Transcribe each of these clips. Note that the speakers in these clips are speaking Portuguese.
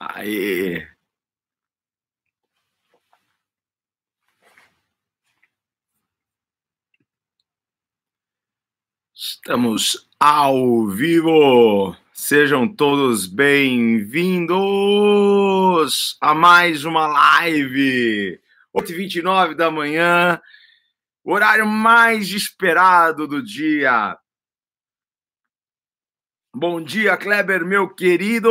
Aê! Estamos ao vivo! Sejam todos bem-vindos a mais uma live! 8h29 da manhã, horário mais esperado do dia. Bom dia, Kleber, meu querido.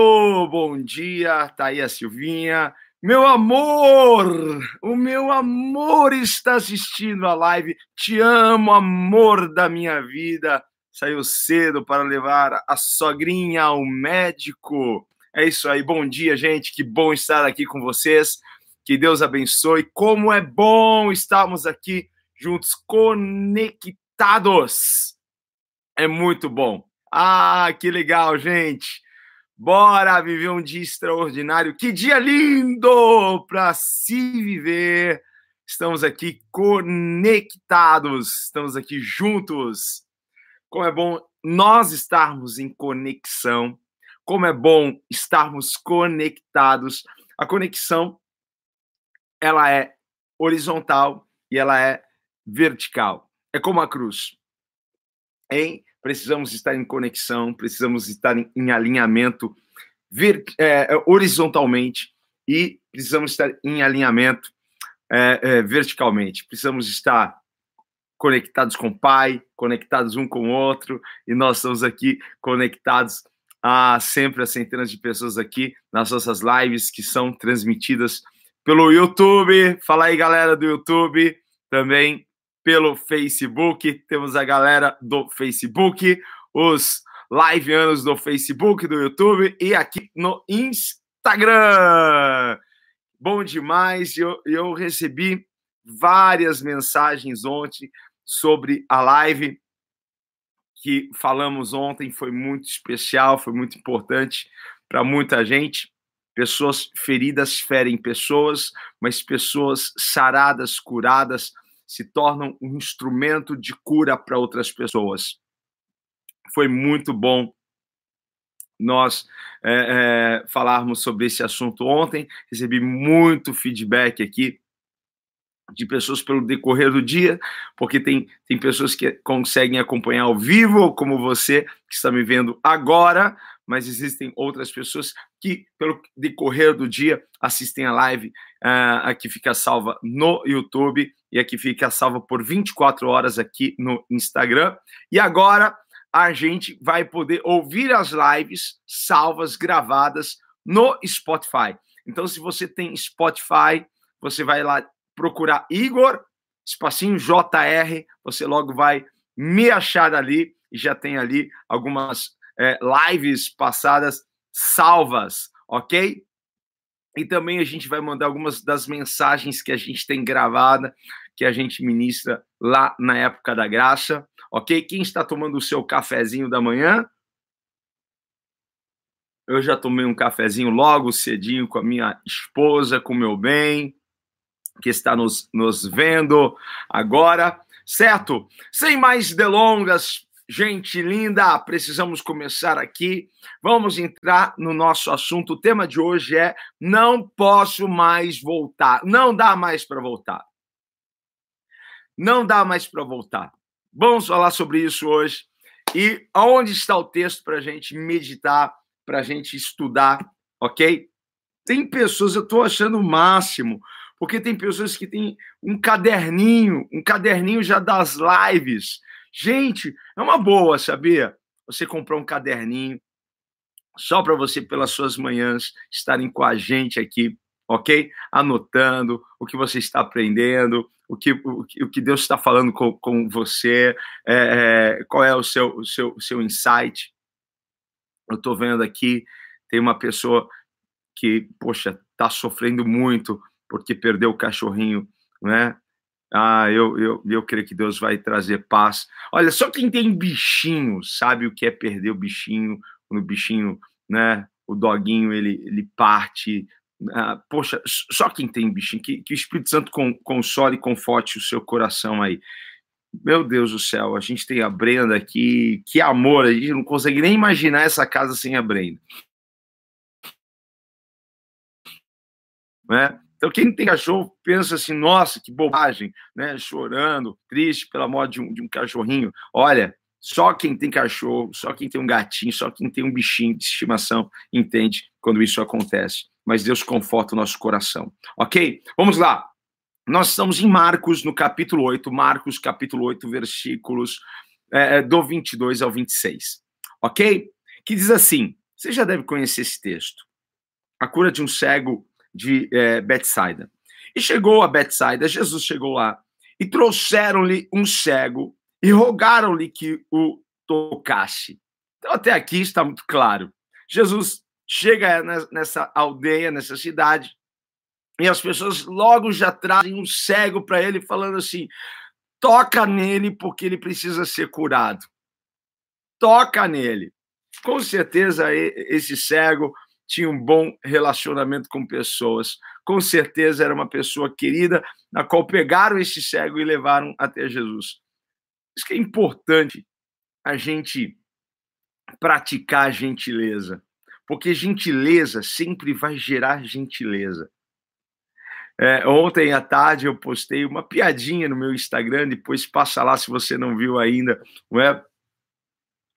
Bom dia, tá aí a Silvinha. Meu amor, o meu amor está assistindo a live. Te amo, amor da minha vida. Saiu cedo para levar a sogrinha ao médico. É isso aí. Bom dia, gente. Que bom estar aqui com vocês. Que Deus abençoe. Como é bom estarmos aqui juntos, conectados. É muito bom. Ah, que legal, gente! Bora viver um dia extraordinário. Que dia lindo para se viver. Estamos aqui conectados, estamos aqui juntos. Como é bom nós estarmos em conexão. Como é bom estarmos conectados. A conexão ela é horizontal e ela é vertical. É como a cruz. Hein? Precisamos estar em conexão, precisamos estar em, em alinhamento ver, é, horizontalmente e precisamos estar em alinhamento é, é, verticalmente. Precisamos estar conectados com o Pai, conectados um com o outro, e nós estamos aqui conectados a sempre a centenas de pessoas aqui nas nossas lives que são transmitidas pelo YouTube. Fala aí, galera do YouTube, também pelo Facebook. Temos a galera do Facebook, os live anos do Facebook, do YouTube e aqui no Instagram. Bom demais. Eu, eu recebi várias mensagens ontem sobre a live que falamos ontem. Foi muito especial, foi muito importante para muita gente. Pessoas feridas ferem pessoas, mas pessoas saradas, curadas, se tornam um instrumento de cura para outras pessoas. Foi muito bom nós é, é, falarmos sobre esse assunto ontem. Recebi muito feedback aqui de pessoas pelo decorrer do dia, porque tem, tem pessoas que conseguem acompanhar ao vivo, como você que está me vendo agora, mas existem outras pessoas que, pelo decorrer do dia, assistem a live uh, aqui fica salva no YouTube e aqui fica salva por 24 horas aqui no Instagram. E agora a gente vai poder ouvir as lives salvas, gravadas no Spotify. Então, se você tem Spotify, você vai lá procurar Igor, espacinho JR, você logo vai me achar ali e já tem ali algumas é, lives passadas salvas, ok? E também a gente vai mandar algumas das mensagens que a gente tem gravada, que a gente ministra lá na época da graça, ok? Quem está tomando o seu cafezinho da manhã? Eu já tomei um cafezinho logo cedinho com a minha esposa, com meu bem, que está nos, nos vendo agora, certo? Sem mais delongas, Gente linda, precisamos começar aqui. Vamos entrar no nosso assunto. O tema de hoje é: não posso mais voltar. Não dá mais para voltar. Não dá mais para voltar. Vamos falar sobre isso hoje. E aonde está o texto para a gente meditar, para a gente estudar, ok? Tem pessoas, eu estou achando o máximo, porque tem pessoas que têm um caderninho, um caderninho já das lives Gente, é uma boa, sabia? Você comprar um caderninho só para você, pelas suas manhãs, estarem com a gente aqui, ok? Anotando o que você está aprendendo, o que, o, o que Deus está falando com, com você, é, qual é o seu, o seu, o seu insight. Eu estou vendo aqui, tem uma pessoa que, poxa, está sofrendo muito porque perdeu o cachorrinho, né? Ah, eu, eu, eu creio que Deus vai trazer paz. Olha, só quem tem bichinho sabe o que é perder o bichinho, quando o bichinho, né, o doguinho, ele, ele parte. Ah, poxa, só quem tem bichinho, que, que o Espírito Santo console e conforte o seu coração aí. Meu Deus do céu, a gente tem a Brenda aqui, que amor, a gente não consegue nem imaginar essa casa sem a Brenda. né? Então, quem tem cachorro pensa assim, nossa, que bobagem, né? Chorando, triste pela morte de um, de um cachorrinho. Olha, só quem tem cachorro, só quem tem um gatinho, só quem tem um bichinho de estimação entende quando isso acontece. Mas Deus conforta o nosso coração. Ok? Vamos lá. Nós estamos em Marcos, no capítulo 8, Marcos, capítulo 8, versículos é, do 22 ao 26. Ok? Que diz assim: você já deve conhecer esse texto. A cura de um cego de é, Betsaida. E chegou a Betsaida, Jesus chegou lá, e trouxeram-lhe um cego e rogaram-lhe que o tocasse. Então, até aqui está muito claro. Jesus chega nessa aldeia, nessa cidade, e as pessoas logo já trazem um cego para ele, falando assim: toca nele, porque ele precisa ser curado. Toca nele. Com certeza, esse cego tinha um bom relacionamento com pessoas. Com certeza, era uma pessoa querida, na qual pegaram esse cego e levaram até Jesus. Isso que é importante a gente praticar gentileza, porque gentileza sempre vai gerar gentileza. É, ontem à tarde eu postei uma piadinha no meu Instagram, depois passa lá se você não viu ainda, não é?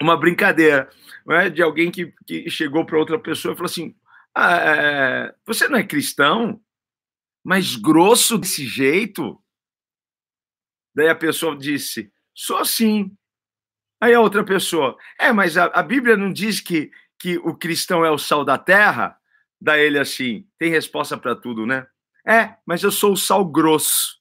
Uma brincadeira, é? De alguém que, que chegou para outra pessoa e falou assim: ah, é, Você não é cristão? Mas grosso desse jeito? Daí a pessoa disse: Sou assim. Aí a outra pessoa, é, mas a, a Bíblia não diz que, que o cristão é o sal da terra? Daí ele assim, tem resposta para tudo, né? É, mas eu sou o sal grosso.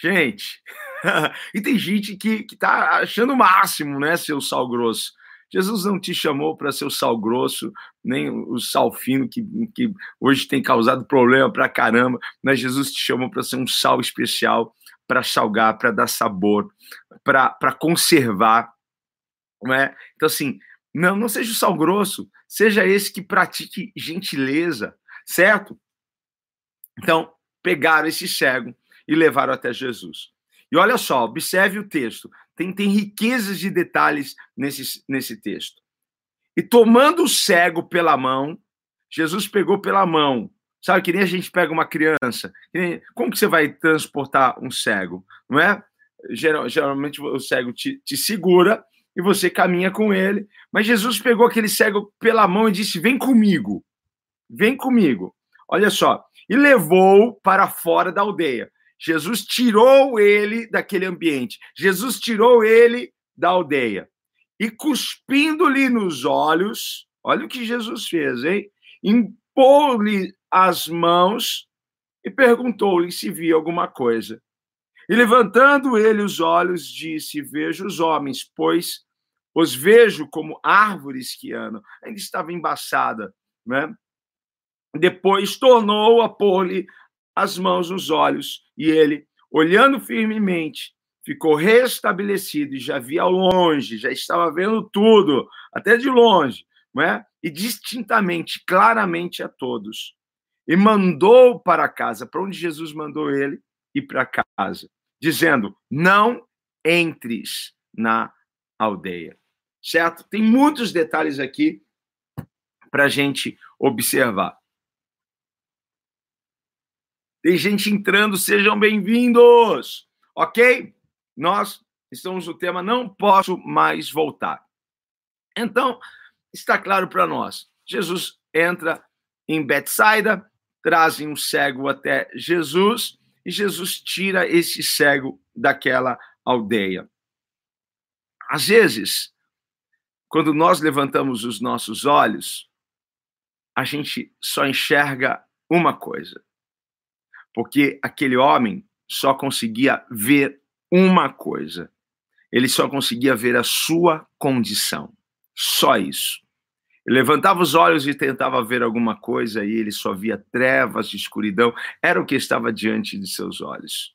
Gente, e tem gente que, que tá achando o máximo, né, ser o sal grosso. Jesus não te chamou para ser o sal grosso, nem o sal fino, que, que hoje tem causado problema para caramba, mas Jesus te chamou para ser um sal especial, para salgar, para dar sabor, para conservar. Não é? Então, assim, não, não seja o sal grosso, seja esse que pratique gentileza, certo? Então, pegaram esse cego e levaram até Jesus. E olha só, observe o texto. Tem, tem riquezas de detalhes nesse, nesse texto. E tomando o cego pela mão, Jesus pegou pela mão Sabe, que nem a gente pega uma criança. Como que você vai transportar um cego? Não é? Geral, geralmente o cego te, te segura e você caminha com ele. Mas Jesus pegou aquele cego pela mão e disse: Vem comigo, vem comigo. Olha só, e levou para fora da aldeia. Jesus tirou ele daquele ambiente. Jesus tirou ele da aldeia. E cuspindo-lhe nos olhos, olha o que Jesus fez, hein? Impôs-lhe as mãos e perguntou-lhe se via alguma coisa. E levantando ele os olhos, disse: Vejo os homens, pois os vejo como árvores que andam. Ainda estava embaçada, né? Depois tornou a pôr-lhe as mãos nos olhos, e ele, olhando firmemente, ficou restabelecido e já via ao longe, já estava vendo tudo, até de longe, não é? e distintamente, claramente a todos e mandou para casa, para onde Jesus mandou ele ir para casa, dizendo: Não entres na aldeia. Certo? Tem muitos detalhes aqui para a gente observar. Tem gente entrando, sejam bem-vindos, ok? Nós estamos no tema Não Posso Mais Voltar. Então, está claro para nós: Jesus entra em Betsaida, trazem um cego até Jesus e Jesus tira esse cego daquela aldeia. Às vezes, quando nós levantamos os nossos olhos, a gente só enxerga uma coisa. Porque aquele homem só conseguia ver uma coisa. Ele só conseguia ver a sua condição. Só isso. Ele levantava os olhos e tentava ver alguma coisa e ele só via trevas de escuridão. Era o que estava diante de seus olhos.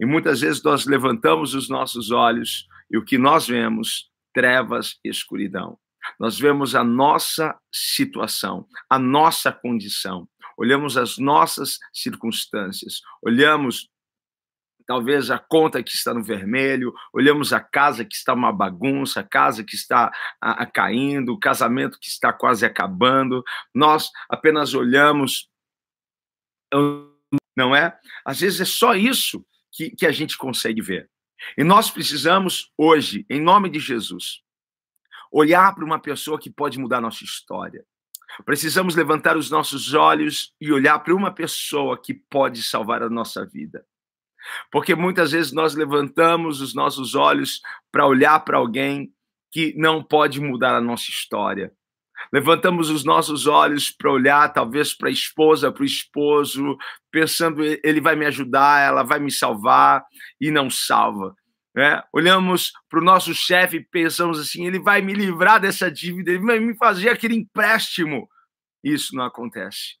E muitas vezes nós levantamos os nossos olhos e o que nós vemos? Trevas e escuridão. Nós vemos a nossa situação, a nossa condição, olhamos as nossas circunstâncias, olhamos talvez a conta que está no vermelho, olhamos a casa que está uma bagunça, a casa que está a, a caindo, o casamento que está quase acabando. Nós apenas olhamos não é? Às vezes é só isso que, que a gente consegue ver. E nós precisamos, hoje, em nome de Jesus, olhar para uma pessoa que pode mudar nossa história. Precisamos levantar os nossos olhos e olhar para uma pessoa que pode salvar a nossa vida. Porque muitas vezes nós levantamos os nossos olhos para olhar para alguém que não pode mudar a nossa história. Levantamos os nossos olhos para olhar, talvez, para a esposa, para o esposo, pensando, ele vai me ajudar, ela vai me salvar, e não salva. Né? Olhamos para o nosso chefe e pensamos assim: ele vai me livrar dessa dívida, ele vai me fazer aquele empréstimo. Isso não acontece.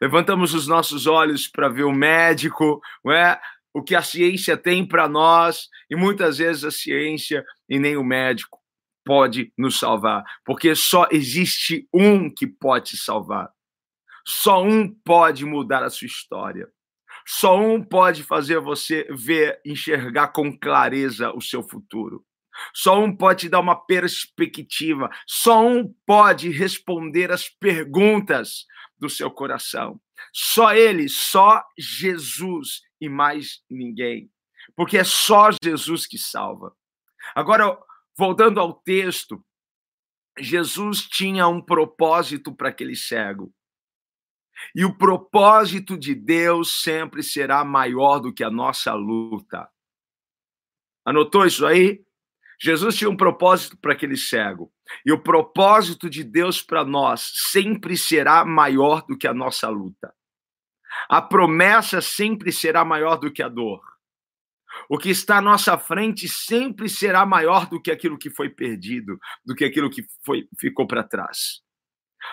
Levantamos os nossos olhos para ver o médico, é? o que a ciência tem para nós, e muitas vezes a ciência e nem o médico pode nos salvar, porque só existe um que pode te salvar. Só um pode mudar a sua história. Só um pode fazer você ver, enxergar com clareza o seu futuro. Só um pode te dar uma perspectiva. Só um pode responder as perguntas do seu coração. Só ele, só Jesus e mais ninguém. Porque é só Jesus que salva. Agora, voltando ao texto, Jesus tinha um propósito para aquele cego. E o propósito de Deus sempre será maior do que a nossa luta. Anotou isso aí? Jesus tinha um propósito para aquele cego. E o propósito de Deus para nós sempre será maior do que a nossa luta. A promessa sempre será maior do que a dor. O que está à nossa frente sempre será maior do que aquilo que foi perdido, do que aquilo que foi, ficou para trás.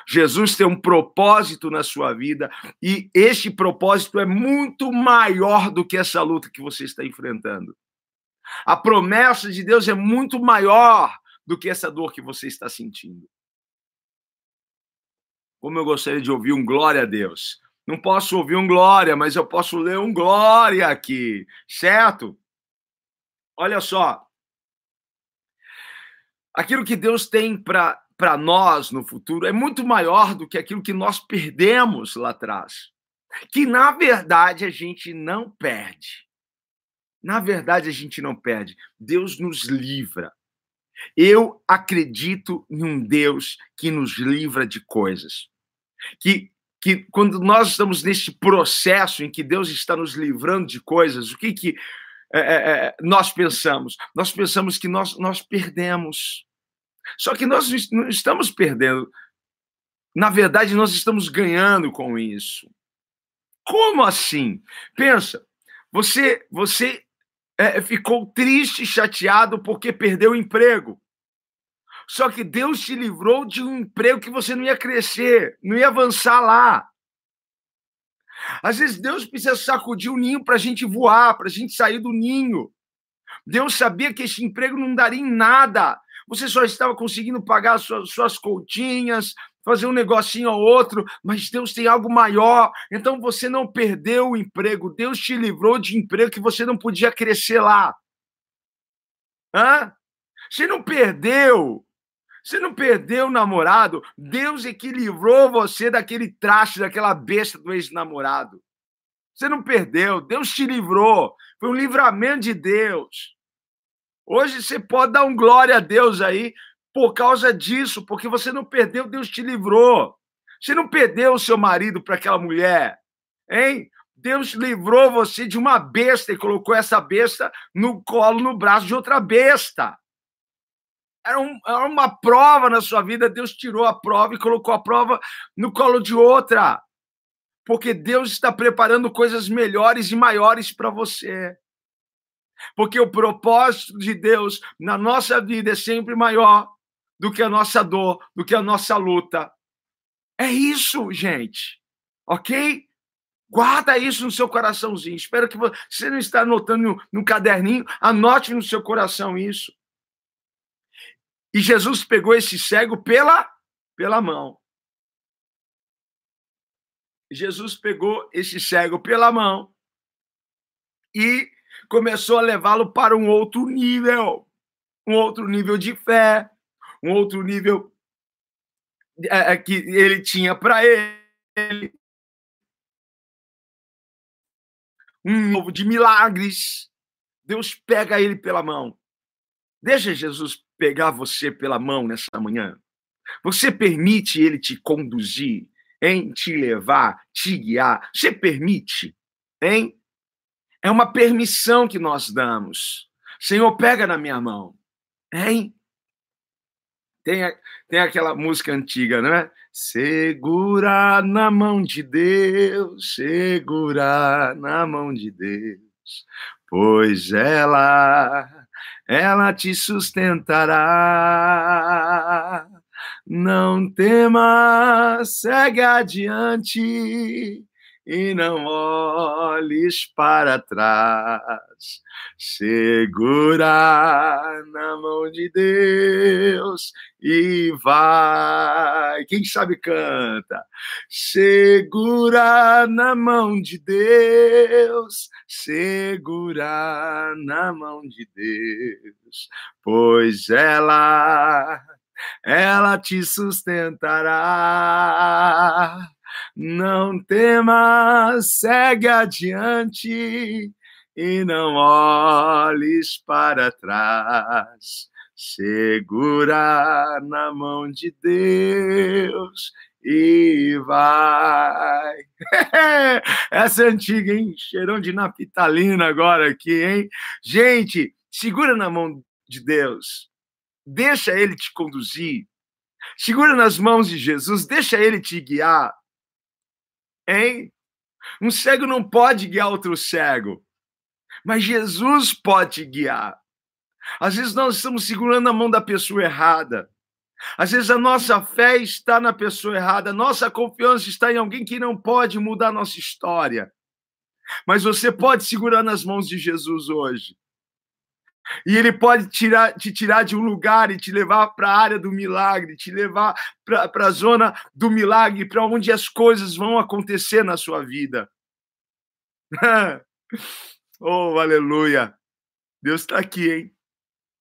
Jesus tem um propósito na sua vida e este propósito é muito maior do que essa luta que você está enfrentando. A promessa de Deus é muito maior do que essa dor que você está sentindo. Como eu gostaria de ouvir um glória a Deus. Não posso ouvir um glória, mas eu posso ler um glória aqui, certo? Olha só. Aquilo que Deus tem para para nós no futuro é muito maior do que aquilo que nós perdemos lá atrás. Que na verdade a gente não perde. Na verdade a gente não perde. Deus nos livra. Eu acredito em um Deus que nos livra de coisas. Que que quando nós estamos neste processo em que Deus está nos livrando de coisas, o que que é, é, é nós pensamos? Nós pensamos que nós, nós perdemos. Só que nós não estamos perdendo. Na verdade, nós estamos ganhando com isso. Como assim? Pensa, você você é, ficou triste, chateado porque perdeu o emprego. Só que Deus te livrou de um emprego que você não ia crescer, não ia avançar lá. Às vezes Deus precisa sacudir o ninho para a gente voar, para a gente sair do ninho. Deus sabia que esse emprego não daria em nada, você só estava conseguindo pagar suas, suas continhas, fazer um negocinho ou outro, mas Deus tem algo maior. Então você não perdeu o emprego, Deus te livrou de emprego que você não podia crescer lá. Hã? Você não perdeu. Você não perdeu o namorado. Deus é que livrou você daquele traste, daquela besta do ex-namorado. Você não perdeu. Deus te livrou. Foi um livramento de Deus. Hoje você pode dar um glória a Deus aí por causa disso, porque você não perdeu, Deus te livrou. Você não perdeu o seu marido para aquela mulher, hein? Deus livrou você de uma besta e colocou essa besta no colo, no braço de outra besta. Era, um, era uma prova na sua vida, Deus tirou a prova e colocou a prova no colo de outra. Porque Deus está preparando coisas melhores e maiores para você. Porque o propósito de Deus na nossa vida é sempre maior do que a nossa dor, do que a nossa luta. É isso, gente. Ok? Guarda isso no seu coraçãozinho. Espero que você não está anotando no, caderninho, anote no seu coração isso. E Jesus pegou esse cego pela, pela mão. Jesus pegou esse cego pela mão e começou a levá-lo para um outro nível, um outro nível de fé, um outro nível é, é que ele tinha para ele. um novo de milagres. Deus pega ele pela mão. Deixa Jesus pegar você pela mão nessa manhã. Você permite ele te conduzir, em te levar, te guiar. Você permite, hein? É uma permissão que nós damos. Senhor, pega na minha mão. Hein? Tem, tem aquela música antiga, não é? Segura na mão de Deus, segura na mão de Deus, pois ela, ela te sustentará. Não temas, segue adiante e não olhes para trás. Segura na mão de Deus e vai. Quem sabe canta. Segura na mão de Deus, segura na mão de Deus, pois ela ela te sustentará. Não temas, segue adiante e não olhes para trás. Segura na mão de Deus e vai. Essa é antiga, hein? Cheirão de napitalina agora aqui, hein? Gente, segura na mão de Deus. Deixa ele te conduzir. Segura nas mãos de Jesus, deixa ele te guiar. Hein? Um cego não pode guiar outro cego, mas Jesus pode guiar. Às vezes nós estamos segurando a mão da pessoa errada. Às vezes a nossa fé está na pessoa errada, nossa confiança está em alguém que não pode mudar a nossa história. Mas você pode segurar nas mãos de Jesus hoje. E ele pode tirar, te tirar de um lugar e te levar para a área do milagre, te levar para a zona do milagre, para onde as coisas vão acontecer na sua vida. oh, aleluia! Deus está aqui, hein?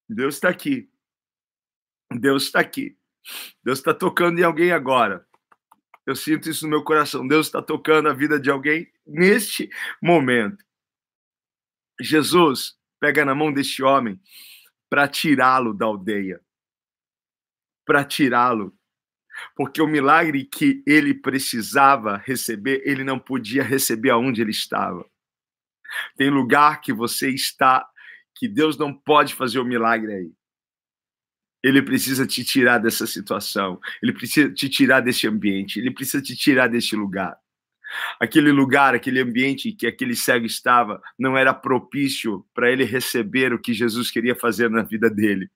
Deus está aqui. Deus está aqui. Deus está tocando em alguém agora. Eu sinto isso no meu coração. Deus está tocando a vida de alguém neste momento. Jesus pega na mão deste homem para tirá-lo da aldeia, para tirá-lo. Porque o milagre que ele precisava receber, ele não podia receber aonde ele estava. Tem lugar que você está que Deus não pode fazer o milagre aí. Ele precisa te tirar dessa situação, ele precisa te tirar desse ambiente, ele precisa te tirar desse lugar aquele lugar, aquele ambiente que aquele cego estava, não era propício para ele receber o que Jesus queria fazer na vida dele.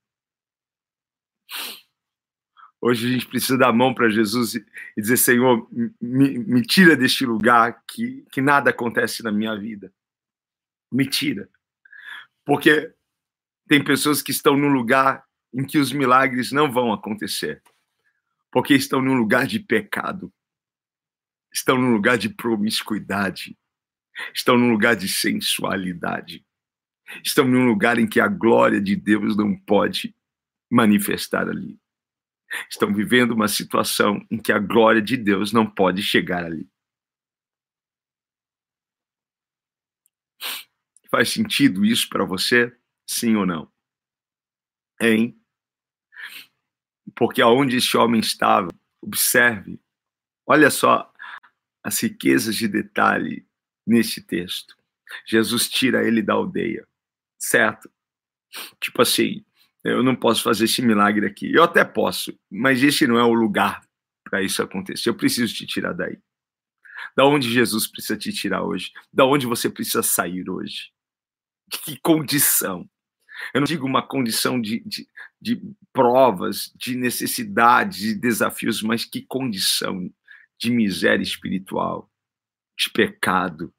Hoje a gente precisa dar a mão para Jesus e dizer: Senhor, me, me tira deste lugar que, que nada acontece na minha vida. Me tira. Porque tem pessoas que estão num lugar em que os milagres não vão acontecer. Porque estão num lugar de pecado estão num lugar de promiscuidade, estão num lugar de sensualidade, estão num lugar em que a glória de Deus não pode manifestar ali. Estão vivendo uma situação em que a glória de Deus não pode chegar ali. Faz sentido isso para você? Sim ou não? Hein? Porque aonde esse homem estava, observe, olha só as riquezas de detalhe nesse texto. Jesus tira ele da aldeia, certo? Tipo assim, eu não posso fazer esse milagre aqui. Eu até posso, mas esse não é o lugar para isso acontecer. Eu preciso te tirar daí. Da onde Jesus precisa te tirar hoje? Da onde você precisa sair hoje? De que condição? Eu não digo uma condição de, de, de provas, de necessidades, de desafios, mas que condição de miséria espiritual, de pecado,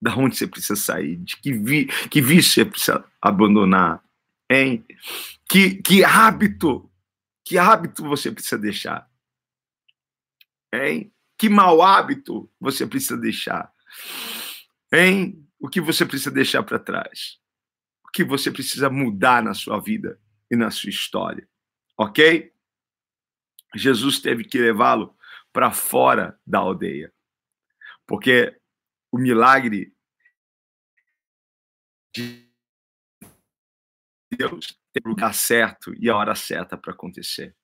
da onde você precisa sair, de que, vi, que vício você precisa abandonar, hein? Que, que hábito, que hábito você precisa deixar, hein? Que mau hábito você precisa deixar, hein? O que você precisa deixar para trás? O que você precisa mudar na sua vida e na sua história, ok? Jesus teve que levá-lo para fora da aldeia. Porque o milagre de Deus tem o lugar certo e a hora certa para acontecer.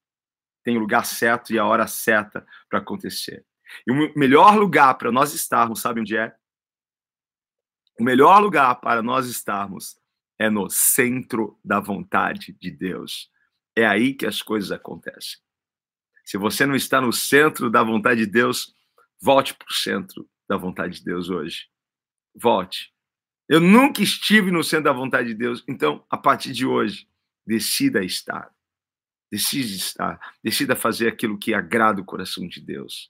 Tem o lugar certo e a hora certa para acontecer. E o melhor lugar para nós estarmos, sabe onde é? O melhor lugar para nós estarmos é no centro da vontade de Deus. É aí que as coisas acontecem. Se você não está no centro da vontade de Deus, volte para o centro da vontade de Deus hoje. Volte. Eu nunca estive no centro da vontade de Deus, então, a partir de hoje, decida estar. Decide estar. Decida fazer aquilo que agrada o coração de Deus.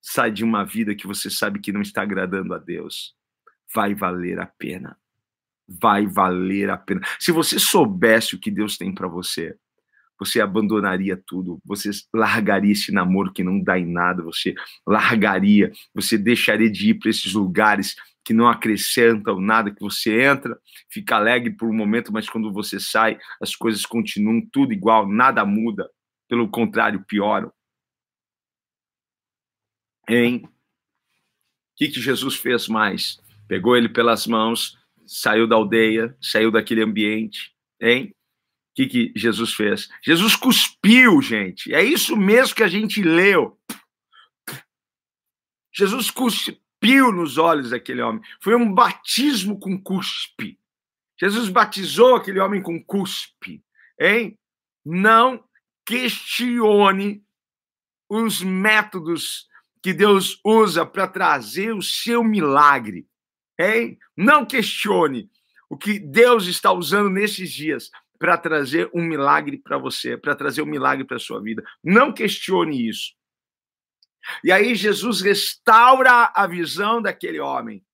Sai de uma vida que você sabe que não está agradando a Deus. Vai valer a pena. Vai valer a pena. Se você soubesse o que Deus tem para você, você abandonaria tudo, você largaria esse namoro que não dá em nada, você largaria, você deixaria de ir para esses lugares que não acrescentam nada, que você entra, fica alegre por um momento, mas quando você sai, as coisas continuam tudo igual, nada muda, pelo contrário, pioram. Hein? O que, que Jesus fez mais? Pegou ele pelas mãos, saiu da aldeia, saiu daquele ambiente, hein? O que, que Jesus fez? Jesus cuspiu, gente. É isso mesmo que a gente leu. Jesus cuspiu nos olhos daquele homem. Foi um batismo com cuspe. Jesus batizou aquele homem com cuspe. Hein? Não questione os métodos que Deus usa para trazer o seu milagre. Hein? Não questione o que Deus está usando nesses dias para trazer um milagre para você, para trazer um milagre para a sua vida. Não questione isso. E aí Jesus restaura a visão daquele homem.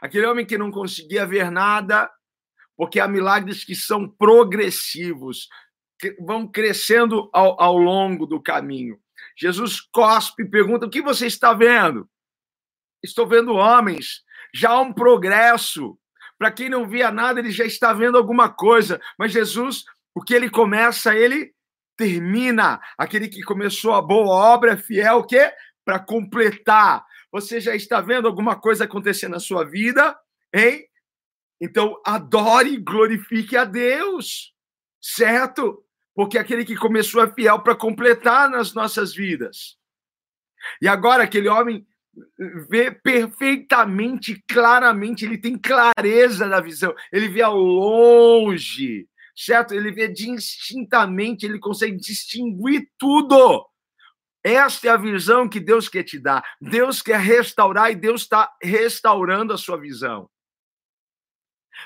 Aquele homem que não conseguia ver nada, porque há milagres que são progressivos, que vão crescendo ao, ao longo do caminho. Jesus cospe e pergunta: O que você está vendo? Estou vendo homens. Já há um progresso. Para quem não via nada, ele já está vendo alguma coisa. Mas Jesus, o que ele começa, ele termina. Aquele que começou a boa obra é fiel, o quê? Para completar. Você já está vendo alguma coisa acontecer na sua vida, hein? Então, adore e glorifique a Deus, certo? Porque aquele que começou é fiel para completar nas nossas vidas. E agora, aquele homem vê perfeitamente, claramente, ele tem clareza da visão, ele vê ao longe, certo? Ele vê distintamente, ele consegue distinguir tudo. Esta é a visão que Deus quer te dar. Deus quer restaurar e Deus está restaurando a sua visão.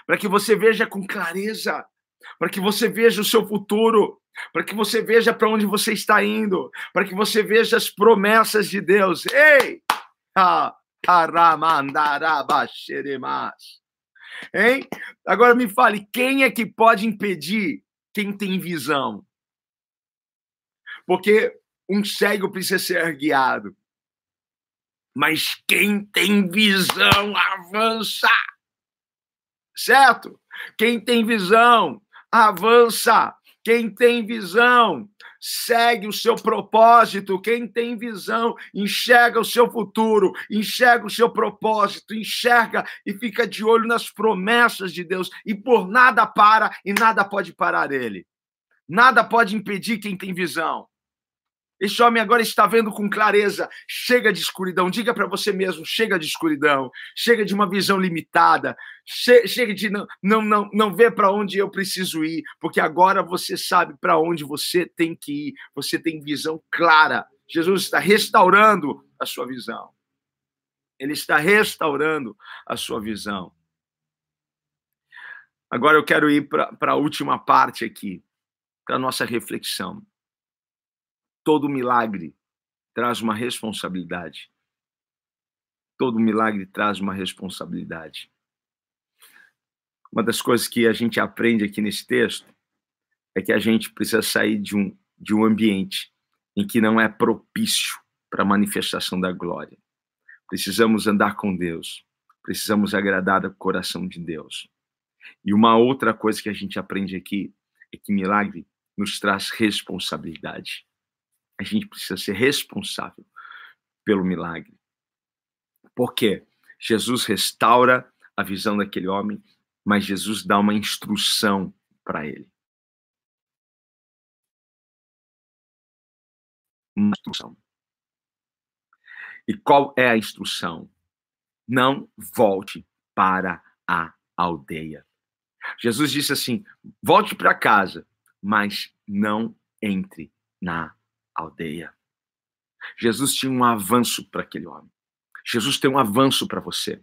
Para que você veja com clareza, para que você veja o seu futuro, para que você veja para onde você está indo, para que você veja as promessas de Deus. Ei! Hein? Agora me fale, quem é que pode impedir quem tem visão? Porque um cego precisa ser guiado. Mas quem tem visão avança. Certo? Quem tem visão avança. Quem tem visão segue o seu propósito. Quem tem visão enxerga o seu futuro, enxerga o seu propósito, enxerga e fica de olho nas promessas de Deus e por nada para e nada pode parar ele. Nada pode impedir quem tem visão. Esse homem agora está vendo com clareza. Chega de escuridão. Diga para você mesmo: chega de escuridão. Chega de uma visão limitada. Chega de não, não, não, não ver para onde eu preciso ir, porque agora você sabe para onde você tem que ir. Você tem visão clara. Jesus está restaurando a sua visão. Ele está restaurando a sua visão. Agora eu quero ir para a última parte aqui, para a nossa reflexão todo milagre traz uma responsabilidade. Todo milagre traz uma responsabilidade. Uma das coisas que a gente aprende aqui nesse texto é que a gente precisa sair de um, de um ambiente em que não é propício para a manifestação da glória. Precisamos andar com Deus, precisamos agradar o coração de Deus. E uma outra coisa que a gente aprende aqui é que milagre nos traz responsabilidade a gente precisa ser responsável pelo milagre. Porque Jesus restaura a visão daquele homem Mas Jesus dá uma instrução para ele. Uma instrução. E qual é a instrução? Não volte para a aldeia. Jesus disse assim: volte para casa, mas não entre na aldeia. Jesus tinha um avanço para aquele homem. Jesus tem um avanço para você.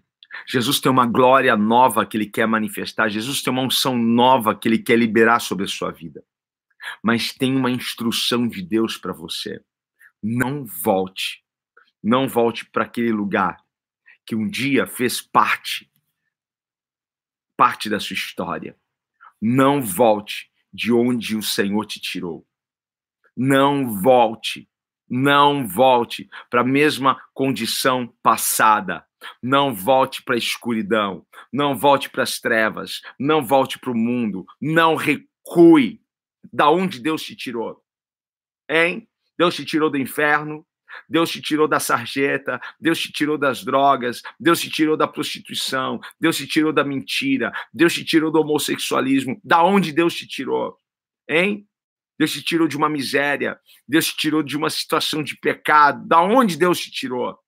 Jesus tem uma glória nova que ele quer manifestar. Jesus tem uma unção nova que ele quer liberar sobre a sua vida. Mas tem uma instrução de Deus para você. Não volte. Não volte para aquele lugar que um dia fez parte parte da sua história. Não volte de onde o Senhor te tirou. Não volte não volte para a mesma condição passada. Não volte para a escuridão. Não volte para as trevas. Não volte para o mundo. Não recue da onde Deus te tirou. Hein? Deus te tirou do inferno. Deus te tirou da sarjeta, Deus te tirou das drogas, Deus te tirou da prostituição, Deus te tirou da mentira, Deus te tirou do homossexualismo. Da onde Deus te tirou? Hein? Deus te tirou de uma miséria, Deus te tirou de uma situação de pecado. Da onde Deus te tirou?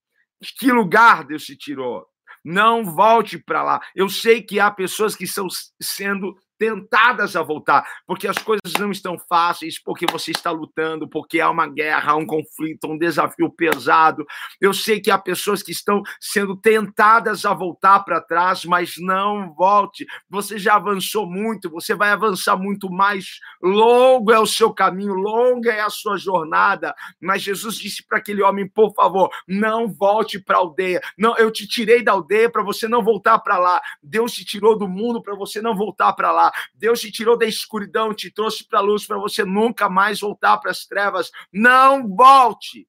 De que lugar Deus te tirou? Não volte para lá. Eu sei que há pessoas que estão sendo tentadas a voltar, porque as coisas não estão fáceis, porque você está lutando, porque há uma guerra, há um conflito, um desafio pesado. Eu sei que há pessoas que estão sendo tentadas a voltar para trás, mas não volte. Você já avançou muito, você vai avançar muito mais. Longo é o seu caminho, longa é a sua jornada. Mas Jesus disse para aquele homem: por favor, não volte para a aldeia. Não, eu te tirei da aldeia para você não voltar para lá. Deus te tirou do mundo para você não voltar para lá. Deus te tirou da escuridão, te trouxe para a luz para você nunca mais voltar para as trevas. Não volte.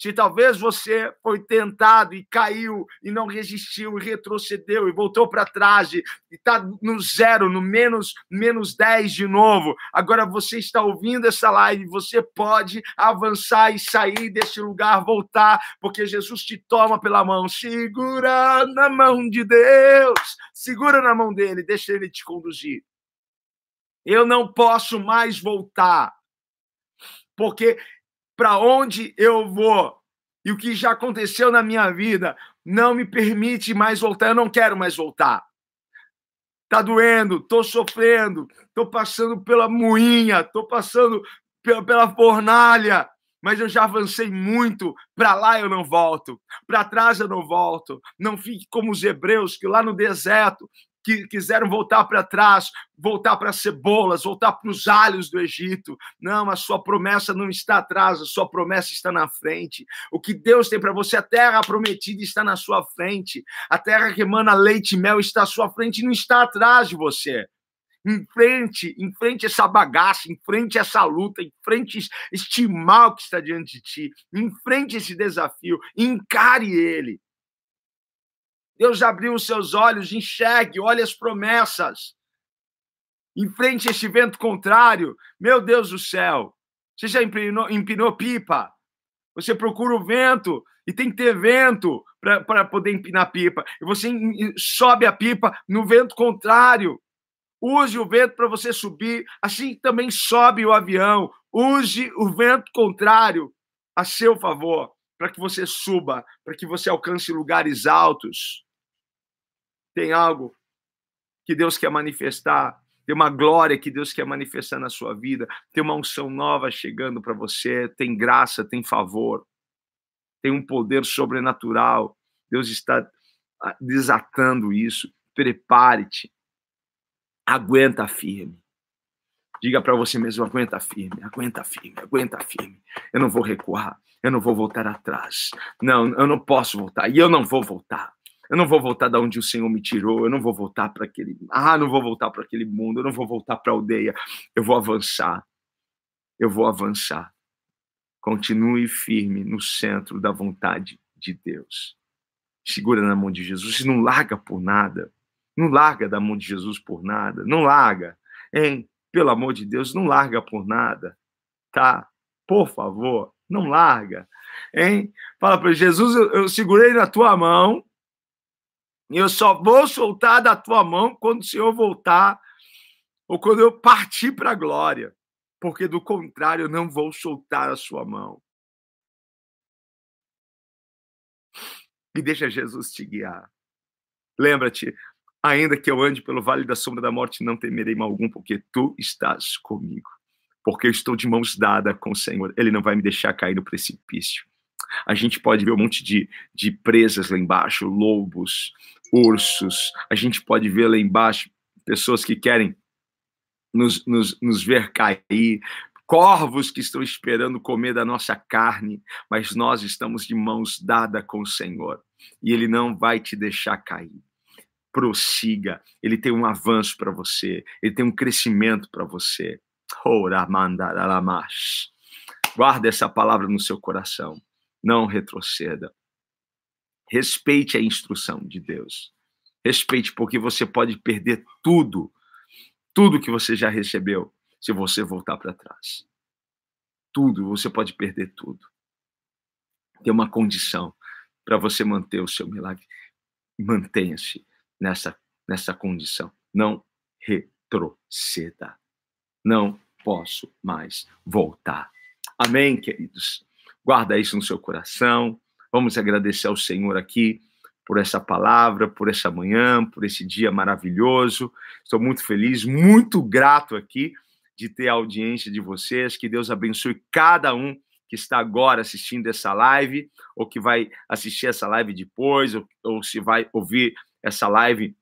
Se talvez você foi tentado e caiu e não resistiu e retrocedeu e voltou para trás e está no zero, no menos, menos 10 de novo, agora você está ouvindo essa live, você pode avançar e sair desse lugar, voltar, porque Jesus te toma pela mão. Segura na mão de Deus, segura na mão dele, deixa ele te conduzir. Eu não posso mais voltar, porque para onde eu vou e o que já aconteceu na minha vida não me permite mais voltar. Eu não quero mais voltar. Tá doendo, tô sofrendo, tô passando pela moinha, tô passando pela, fornalha, mas eu já avancei muito. Para lá eu não volto, para trás eu não volto. Não fique como os hebreus que lá no deserto que quiseram voltar para trás, voltar para as cebolas, voltar para os alhos do Egito. Não, a sua promessa não está atrás, a sua promessa está na frente. O que Deus tem para você, a terra prometida está na sua frente. A terra que emana leite e mel está à sua frente, não está atrás de você. Em frente, em frente essa bagaça, em frente essa luta, em frente este mal que está diante de ti, em frente esse desafio, encare ele. Deus abriu os seus olhos, enxergue, olhe as promessas. Enfrente este vento contrário. Meu Deus do céu. Você já empinou, empinou pipa? Você procura o vento e tem que ter vento para poder empinar pipa. E você sobe a pipa no vento contrário. Use o vento para você subir. Assim também sobe o avião. Use o vento contrário a seu favor, para que você suba, para que você alcance lugares altos tem algo que Deus quer manifestar, tem uma glória que Deus quer manifestar na sua vida, tem uma unção nova chegando para você, tem graça, tem favor, tem um poder sobrenatural. Deus está ah, desatando isso. Prepare-te. Aguenta firme. Diga para você mesmo: aguenta firme, aguenta firme, aguenta firme. Eu não vou recuar, eu não vou voltar atrás. Não, eu não posso voltar e eu não vou voltar. Eu não vou voltar da onde o Senhor me tirou, eu não vou voltar para aquele. Ah, não vou voltar para aquele mundo, eu não vou voltar para a aldeia. Eu vou avançar. Eu vou avançar. Continue firme no centro da vontade de Deus. Segura na mão de Jesus e não larga por nada. Não larga da mão de Jesus por nada. Não larga. Hein? Pelo amor de Deus, não larga por nada. Tá? Por favor, não larga. Hein? Fala para Jesus, eu, eu segurei na tua mão Eu só vou soltar da tua mão quando o Senhor voltar ou quando eu partir para a glória, porque do contrário eu não vou soltar a sua mão. E deixa Jesus te guiar. Lembra-te, ainda que eu ande pelo vale da sombra da morte, não temerei mal algum, porque tu estás comigo. Porque eu estou de mãos dadas com o Senhor. Ele não vai me deixar cair no precipício. A gente pode ver um monte de, de presas lá embaixo, lobos, ursos. A gente pode ver lá embaixo pessoas que querem nos, nos, nos ver cair, corvos que estão esperando comer da nossa carne, mas nós estamos de mãos dadas com o Senhor e Ele não vai te deixar cair. Prossiga, Ele tem um avanço para você, Ele tem um crescimento para você. Guarda essa palavra no seu coração, não retroceda. Respeite a instrução de Deus. Respeite, porque você pode perder tudo, tudo que você já recebeu, se você voltar para trás. Tudo, você pode perder tudo. Tem uma condição para você manter o seu milagre. Mantenha-se nessa, nessa condição. Não retroceda. Não posso mais voltar. Amém, queridos? Guarda isso no seu coração. Vamos agradecer ao Senhor aqui por essa palavra, por essa manhã, por esse dia maravilhoso. Estou muito feliz, muito grato aqui de ter a audiência de vocês. Que Deus abençoe cada um que está agora assistindo essa live, ou que vai assistir essa live depois, ou, ou se vai ouvir essa live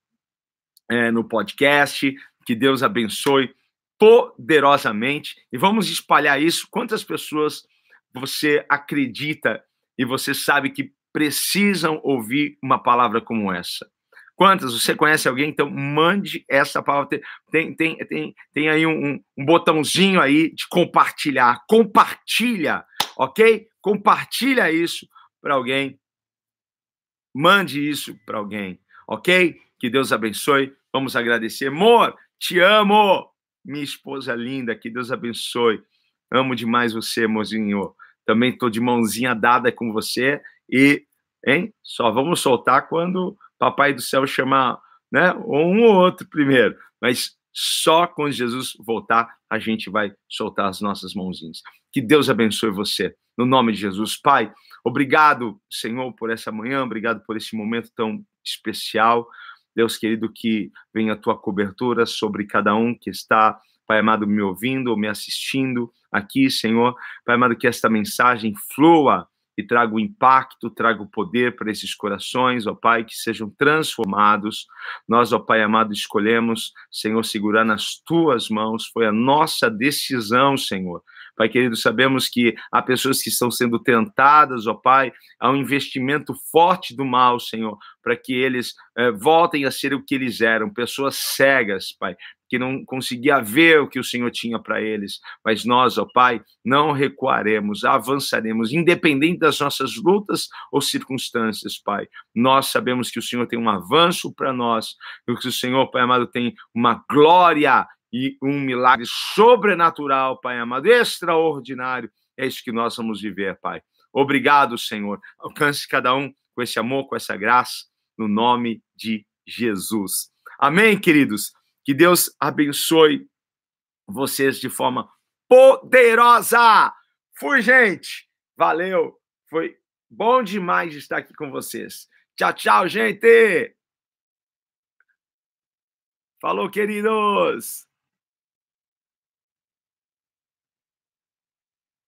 é, no podcast. Que Deus abençoe poderosamente e vamos espalhar isso. Quantas pessoas você acredita e você sabe que precisam ouvir uma palavra como essa? Quantas? Você conhece alguém? Então, mande essa palavra. Tem, tem, tem, tem aí um, um botãozinho aí de compartilhar. Compartilha, ok? Compartilha isso para alguém. Mande isso para alguém, ok? Que Deus abençoe. Vamos agradecer. Amor, te amo. Minha esposa linda, que Deus abençoe. Amo demais você, mozinho. Também estou de mãozinha dada com você. E, hein? Só vamos soltar quando Papai do céu chamar, né? Um ou outro primeiro, mas só quando Jesus voltar a gente vai soltar as nossas mãozinhas. Que Deus abençoe você. No nome de Jesus, Pai, obrigado, Senhor, por essa manhã, obrigado por esse momento tão especial. Deus querido, que venha a tua cobertura sobre cada um que está, Pai amado, me ouvindo ou me assistindo aqui, Senhor. Pai amado, que esta mensagem flua e traga o impacto, traga o poder para esses corações, ó Pai, que sejam transformados. Nós, ó Pai amado, escolhemos, Senhor, segurar nas tuas mãos, foi a nossa decisão, Senhor. Pai querido, sabemos que há pessoas que estão sendo tentadas, ó Pai, há um investimento forte do mal, Senhor, para que eles eh, voltem a ser o que eles eram, pessoas cegas, Pai, que não conseguia ver o que o Senhor tinha para eles. Mas nós, ó Pai, não recuaremos, avançaremos, independente das nossas lutas ou circunstâncias, Pai. Nós sabemos que o Senhor tem um avanço para nós, que o Senhor, Pai amado, tem uma glória e um milagre sobrenatural, Pai amado, extraordinário. É isso que nós vamos viver, Pai. Obrigado, Senhor. Alcance cada um com esse amor, com essa graça, no nome de Jesus. Amém, queridos? Que Deus abençoe vocês de forma poderosa. Fui, gente. Valeu. Foi bom demais estar aqui com vocês. Tchau, tchau, gente. Falou, queridos.